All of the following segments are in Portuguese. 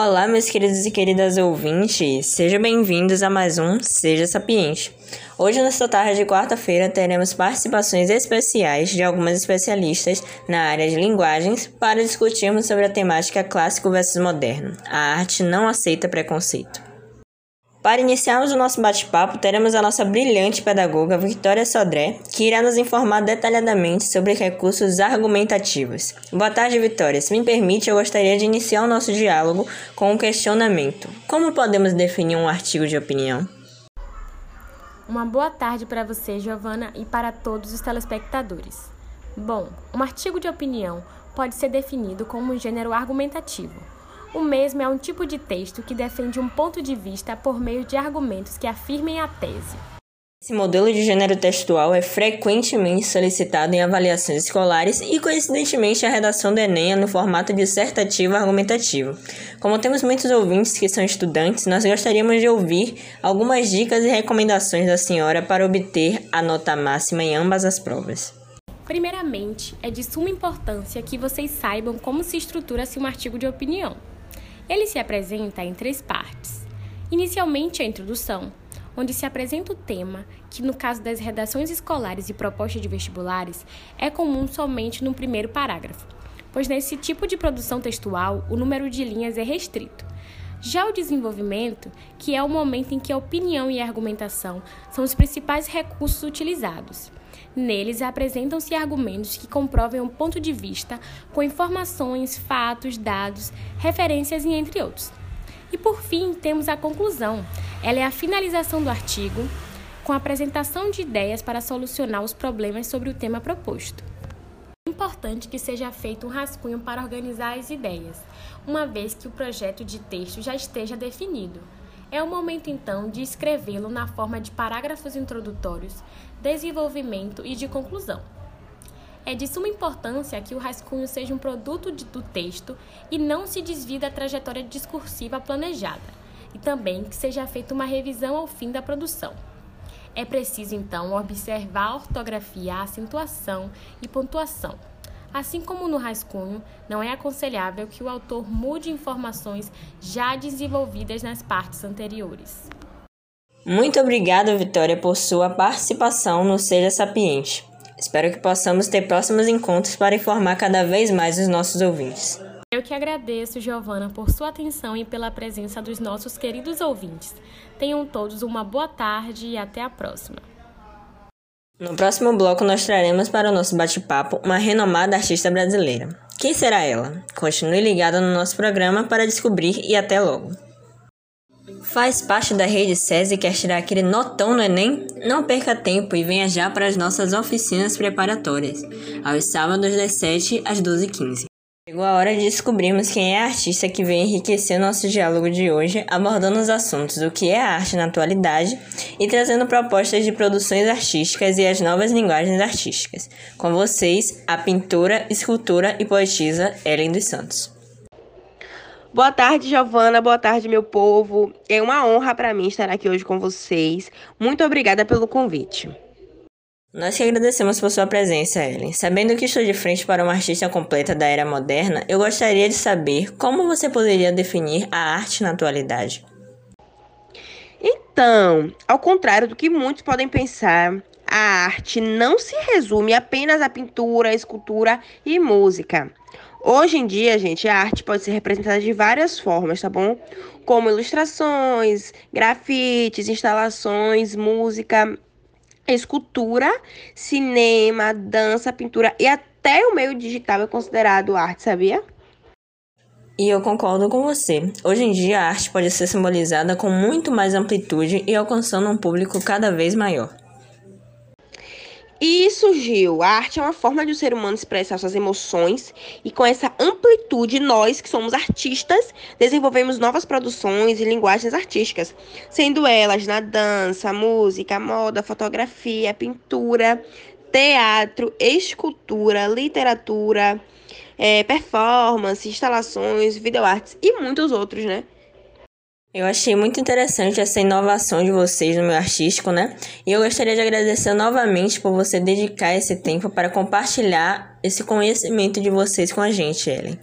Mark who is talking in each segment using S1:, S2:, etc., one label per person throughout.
S1: Olá, meus queridos e queridas ouvintes, sejam bem-vindos a mais um Seja Sapiente. Hoje, nesta tarde de quarta-feira, teremos participações especiais de algumas especialistas na área de linguagens para discutirmos sobre a temática clássico versus moderno. A arte não aceita preconceito. Para iniciarmos o nosso bate-papo, teremos a nossa brilhante pedagoga Victoria Sodré, que irá nos informar detalhadamente sobre recursos argumentativos. Boa tarde, Vitória. Se me permite, eu gostaria de iniciar o nosso diálogo com um questionamento. Como podemos definir um artigo de opinião?
S2: Uma boa tarde para você, Giovana, e para todos os telespectadores. Bom, um artigo de opinião pode ser definido como um gênero argumentativo o mesmo é um tipo de texto que defende um ponto de vista por meio de argumentos que afirmem a tese.
S1: Esse modelo de gênero textual é frequentemente solicitado em avaliações escolares e, coincidentemente, a redação do Enem é no formato dissertativo argumentativo. Como temos muitos ouvintes que são estudantes, nós gostaríamos de ouvir algumas dicas e recomendações da senhora para obter a nota máxima em ambas as provas.
S2: Primeiramente, é de suma importância que vocês saibam como se estrutura-se um artigo de opinião. Ele se apresenta em três partes. Inicialmente, a introdução, onde se apresenta o tema, que no caso das redações escolares e propostas de vestibulares é comum somente no primeiro parágrafo, pois nesse tipo de produção textual o número de linhas é restrito. Já o desenvolvimento, que é o momento em que a opinião e a argumentação são os principais recursos utilizados. Neles apresentam-se argumentos que comprovem um ponto de vista com informações, fatos, dados, referências e entre outros. E por fim, temos a conclusão. Ela é a finalização do artigo com a apresentação de ideias para solucionar os problemas sobre o tema proposto. É importante que seja feito um rascunho para organizar as ideias, uma vez que o projeto de texto já esteja definido. É o momento então de escrevê-lo na forma de parágrafos introdutórios, desenvolvimento e de conclusão. É de suma importância que o rascunho seja um produto do texto e não se desvie da trajetória discursiva planejada, e também que seja feita uma revisão ao fim da produção. É preciso então observar a ortografia, a acentuação e pontuação Assim como no rascunho, não é aconselhável que o autor mude informações já desenvolvidas nas partes anteriores.
S1: Muito obrigada, Vitória, por sua participação no Seja Sapiente. Espero que possamos ter próximos encontros para informar cada vez mais os nossos ouvintes.
S2: Eu que agradeço, Giovana, por sua atenção e pela presença dos nossos queridos ouvintes. Tenham todos uma boa tarde e até a próxima.
S1: No próximo bloco, nós traremos para o nosso bate-papo uma renomada artista brasileira. Quem será ela? Continue ligado no nosso programa para descobrir e até logo. Faz parte da rede SESI e quer tirar aquele notão no Enem? Não perca tempo e venha já para as nossas oficinas preparatórias, aos sábados das 7 às 12h15. Chegou a hora de descobrirmos quem é a artista que vem enriquecer nosso diálogo de hoje, abordando os assuntos do que é a arte na atualidade e trazendo propostas de produções artísticas e as novas linguagens artísticas. Com vocês, a pintora, escultora e poetisa Ellen dos Santos.
S3: Boa tarde, Giovana. Boa tarde, meu povo. É uma honra para mim estar aqui hoje com vocês. Muito obrigada pelo convite.
S1: Nós que agradecemos por sua presença, Ellen. Sabendo que estou de frente para uma artista completa da era moderna, eu gostaria de saber como você poderia definir a arte na atualidade.
S3: Então, ao contrário do que muitos podem pensar, a arte não se resume apenas à pintura, escultura e música. Hoje em dia, gente, a arte pode ser representada de várias formas, tá bom? Como ilustrações, grafites, instalações, música, escultura, cinema, dança, pintura e até o meio digital é considerado arte, sabia?
S1: E eu concordo com você. Hoje em dia, a arte pode ser simbolizada com muito mais amplitude e alcançando um público cada vez maior.
S3: E surgiu. A arte é uma forma de o ser humano expressar suas emoções e com essa amplitude nós, que somos artistas, desenvolvemos novas produções e linguagens artísticas, sendo elas na dança, música, moda, fotografia, pintura, teatro, escultura, literatura, é, performance, instalações, videoartes e muitos outros, né?
S1: Eu achei muito interessante essa inovação de vocês no meu artístico, né? E eu gostaria de agradecer novamente por você dedicar esse tempo para compartilhar esse conhecimento de vocês com a gente, Ellen.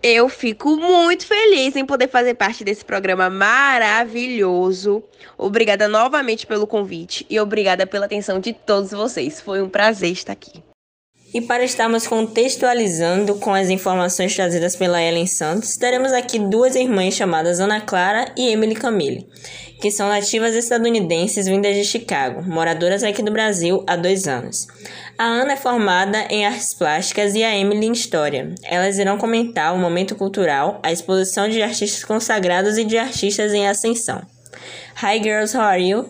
S3: Eu fico muito feliz em poder fazer parte desse programa maravilhoso. Obrigada novamente pelo convite e obrigada pela atenção de todos vocês. Foi um prazer estar aqui.
S1: E para estarmos contextualizando com as informações trazidas pela Ellen Santos, teremos aqui duas irmãs chamadas Ana Clara e Emily Camille, que são nativas estadunidenses vindas de Chicago, moradoras aqui do Brasil há dois anos. A Ana é formada em artes plásticas e a Emily em história. Elas irão comentar o momento cultural, a exposição de artistas consagrados e de artistas em ascensão. Hi girls, how are you?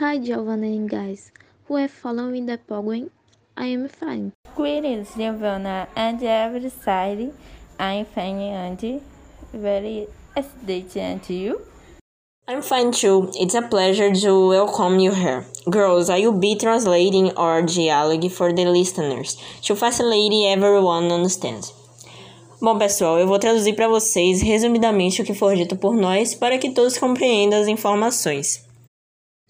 S4: Hi Giovanna and guys, who are following the program I am fine.
S5: Greetings, Giovanna and everybody. I'm fine and very excited to you.
S1: I'm fine too. It's a pleasure to welcome you here. Girls, I will be translating our dialogue for the listeners to facilitate everyone understand. Bom, pessoal, eu vou traduzir para vocês resumidamente o que for dito por nós para que todos compreendam as informações.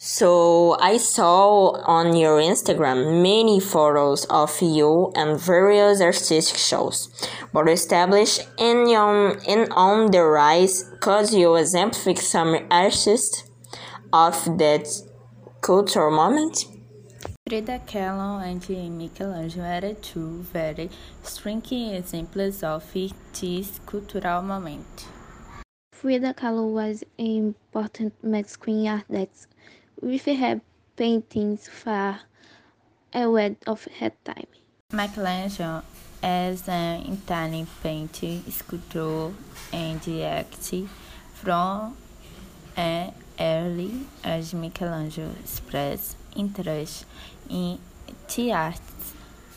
S1: So I saw on your Instagram many photos of you and various artistic shows, but established in on in on the rise cause you exemplify some artists of that cultural moment.
S5: Frida Kahlo and Michelangelo are two very striking examples of this cultural moment.
S4: Frida Kahlo was an important Mexican artist with paintings far ahead of her time.
S5: Michelangelo is an Italian painter, sculptor, and artist from an early age. Michelangelo expressed interest in the arts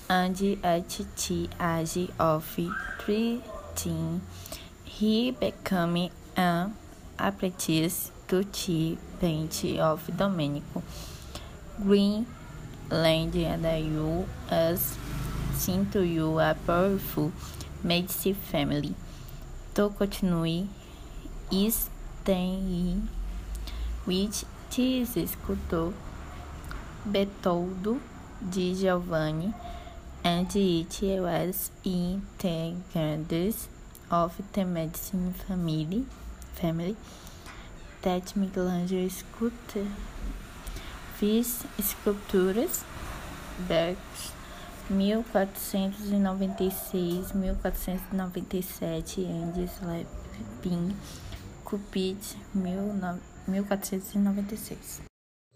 S5: and at the age of 13 he became an apprentice to the painting of Domenico Greenland and you as seen to you a powerful Medici family. To continue staying with this sculptor Betoldo di Giovanni and it was integrants of the Medici family family that Michelangelo sculpted fez esculturas Becks 1496 1497 and Sleeping Cupid 1496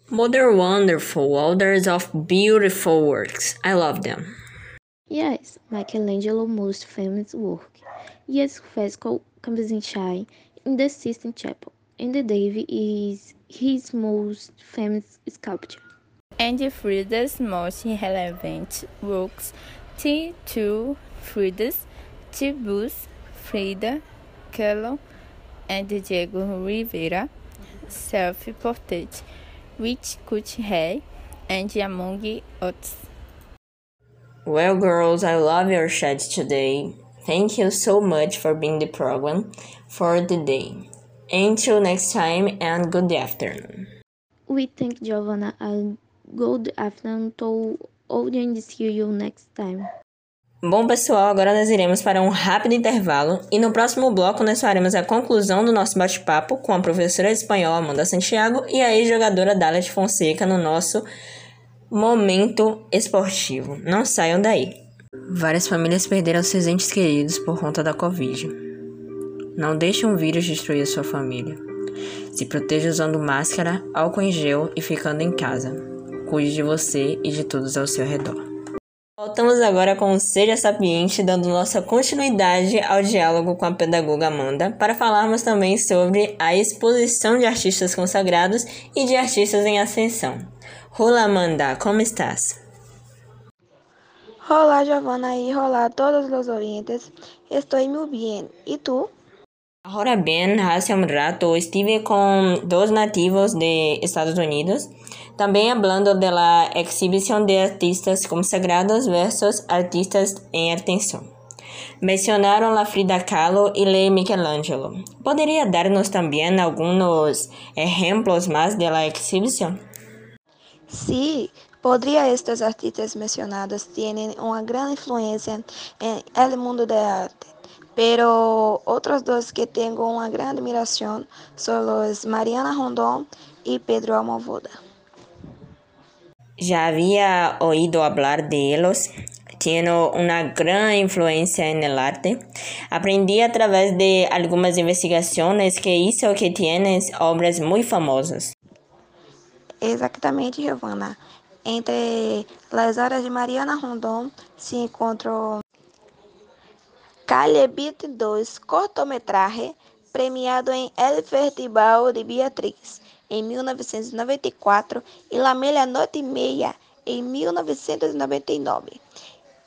S1: Mother wonderful, orders of beautiful works. I love them.
S4: Yes, Michelangelo's most famous work is fresco Campezinchai in the Sistine Chapel, and the David is his most famous sculpture.
S5: And Frida's most relevant works, T2 Fridas, Tibus, Frida Kahlo, and Diego Rivera self-portrait, which could have, and among others.
S1: Well, girls, I love your chat today. Thank you so much for being the program for the day. Until next time and good afternoon.
S4: We thank Giovanna and good afternoon to audience see you next time.
S1: Bom, pessoal, agora nós iremos para um rápido intervalo e no próximo bloco nós faremos a conclusão do nosso bate-papo com a professora de espanhol Amanda Santiago e a ex-jogadora de Fonseca no nosso momento esportivo. Não saiam daí. Várias famílias perderam seus entes queridos por conta da Covid. Não deixe um vírus destruir sua família. Se proteja usando máscara, álcool em gel e ficando em casa. Cuide de você e de todos ao seu redor. Voltamos agora com o Seja Sapiente, dando nossa continuidade ao diálogo com a pedagoga Amanda, para falarmos também sobre a exposição de artistas consagrados e de artistas em ascensão. Olá, Amanda, como estás?
S6: Olá, Giovanna, e olá a todos os ouvintes. Estou muito bem. E tu?
S1: Ahora bien, hace un rato estive con dos nativos de Estados Unidos, también hablando de la exhibición de artistas consagrados versus artistas en atención. Mencionaron la Frida Kahlo y la Michelangelo. ¿Podría darnos también algunos ejemplos más de la exhibición?
S6: Sí, podría estos artistas mencionados tienen una gran influencia en el mundo del arte. Pero otros dos que tengo una gran admiración son los Mariana Rondón y Pedro Almovoda.
S1: Ya había oído hablar de ellos. Tiene una gran influencia en el arte. Aprendí a través de algunas investigaciones que hizo que tienes obras muy famosas.
S6: Exatamente, Giovanna. Entre as obras de Mariana Rondon se encontram Calebit 2, cortometraje premiado em El Festival de Beatriz em 1994 e La Meia-Noite e Meia em 1999.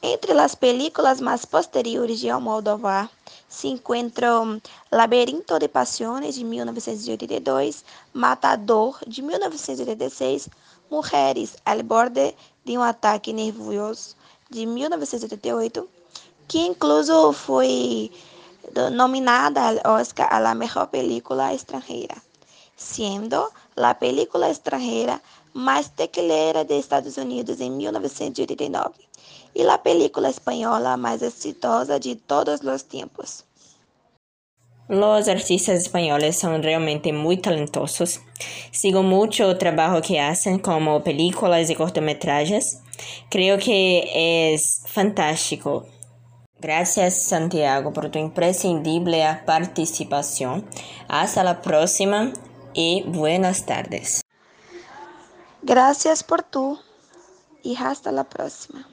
S6: Entre as películas mais posteriores de Almodóvar se encontram Laberinto de Passiones, de 1982, Matador, de 1986, Mulheres al borde de um ataque nervoso, de 1988, que incluso foi nominada ao Oscar a la película extranjera, sendo a película extranjera mais tequilera de Estados Unidos em 1989 e a película espanhola mais exitosa de todos os tempos.
S1: Los artistas españoles son realmente muy talentosos. Sigo mucho el trabajo que hacen como películas y cortometrajes. Creo que es fantástico. Gracias Santiago por tu imprescindible participación. Hasta la próxima y buenas tardes.
S6: Gracias por tu e hasta la próxima.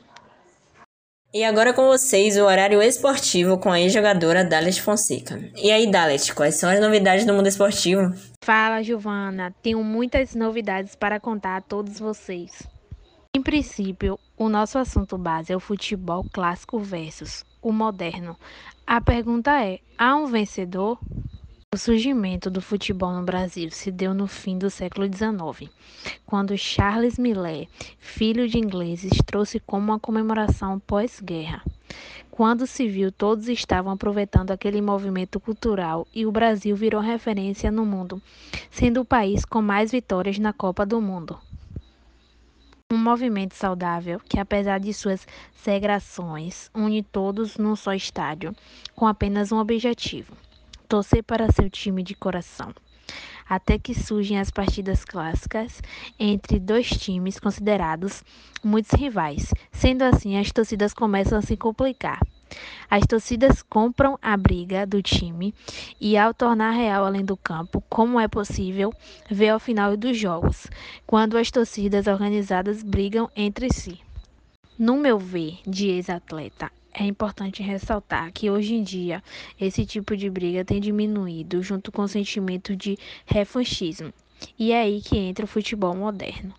S1: E agora com vocês o horário esportivo com a ex-jogadora Dalet Fonseca. E aí, Dalet, quais são as novidades do mundo esportivo?
S7: Fala, Giovana. Tenho muitas novidades para contar a todos vocês. Em princípio, o nosso assunto base é o futebol clássico versus o moderno. A pergunta é: há um vencedor? O surgimento do futebol no Brasil se deu no fim do século XIX, quando Charles Millet, filho de ingleses, trouxe como uma comemoração pós-guerra. Quando se viu, todos estavam aproveitando aquele movimento cultural e o Brasil virou referência no mundo, sendo o país com mais vitórias na Copa do Mundo. Um movimento saudável que, apesar de suas segregações, une todos num só estádio, com apenas um objetivo torcer para seu time de coração. Até que surgem as partidas clássicas entre dois times considerados muitos rivais. Sendo assim, as torcidas começam a se complicar. As torcidas compram a briga do time e, ao tornar real além do campo, como é possível ver ao final dos jogos, quando as torcidas organizadas brigam entre si. No meu ver, de ex-atleta, é importante ressaltar que hoje em dia esse tipo de briga tem diminuído junto com o sentimento de revanchismo. E é aí que entra o futebol moderno.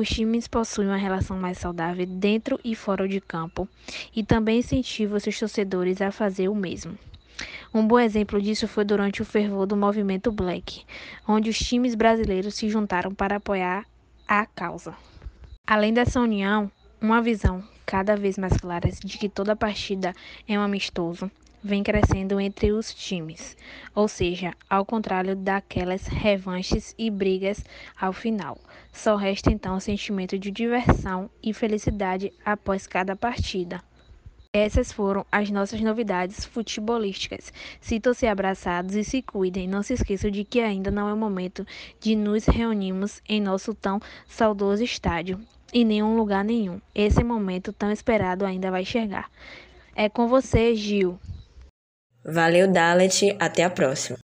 S7: Os times possuem uma relação mais saudável dentro e fora de campo e também incentivam seus torcedores a fazer o mesmo. Um bom exemplo disso foi durante o fervor do movimento Black, onde os times brasileiros se juntaram para apoiar a causa. Além dessa união, uma visão cada vez mais clara de que toda partida é um amistoso vem crescendo entre os times, ou seja, ao contrário daquelas revanches e brigas ao final. Só resta então o sentimento de diversão e felicidade após cada partida. Essas foram as nossas novidades futebolísticas. Sintam-se abraçados e se cuidem. Não se esqueçam de que ainda não é o momento de nos reunirmos em nosso tão saudoso estádio em nenhum lugar nenhum. Esse momento tão esperado ainda vai chegar. É com você, Gil.
S1: Valeu, Dalet. Até a próxima.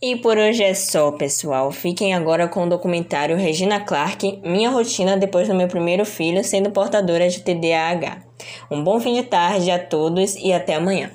S1: E por hoje é só, pessoal. Fiquem agora com o documentário Regina Clark, Minha Rotina depois do meu primeiro filho sendo portadora de TDAH. Um bom fim de tarde a todos e até amanhã.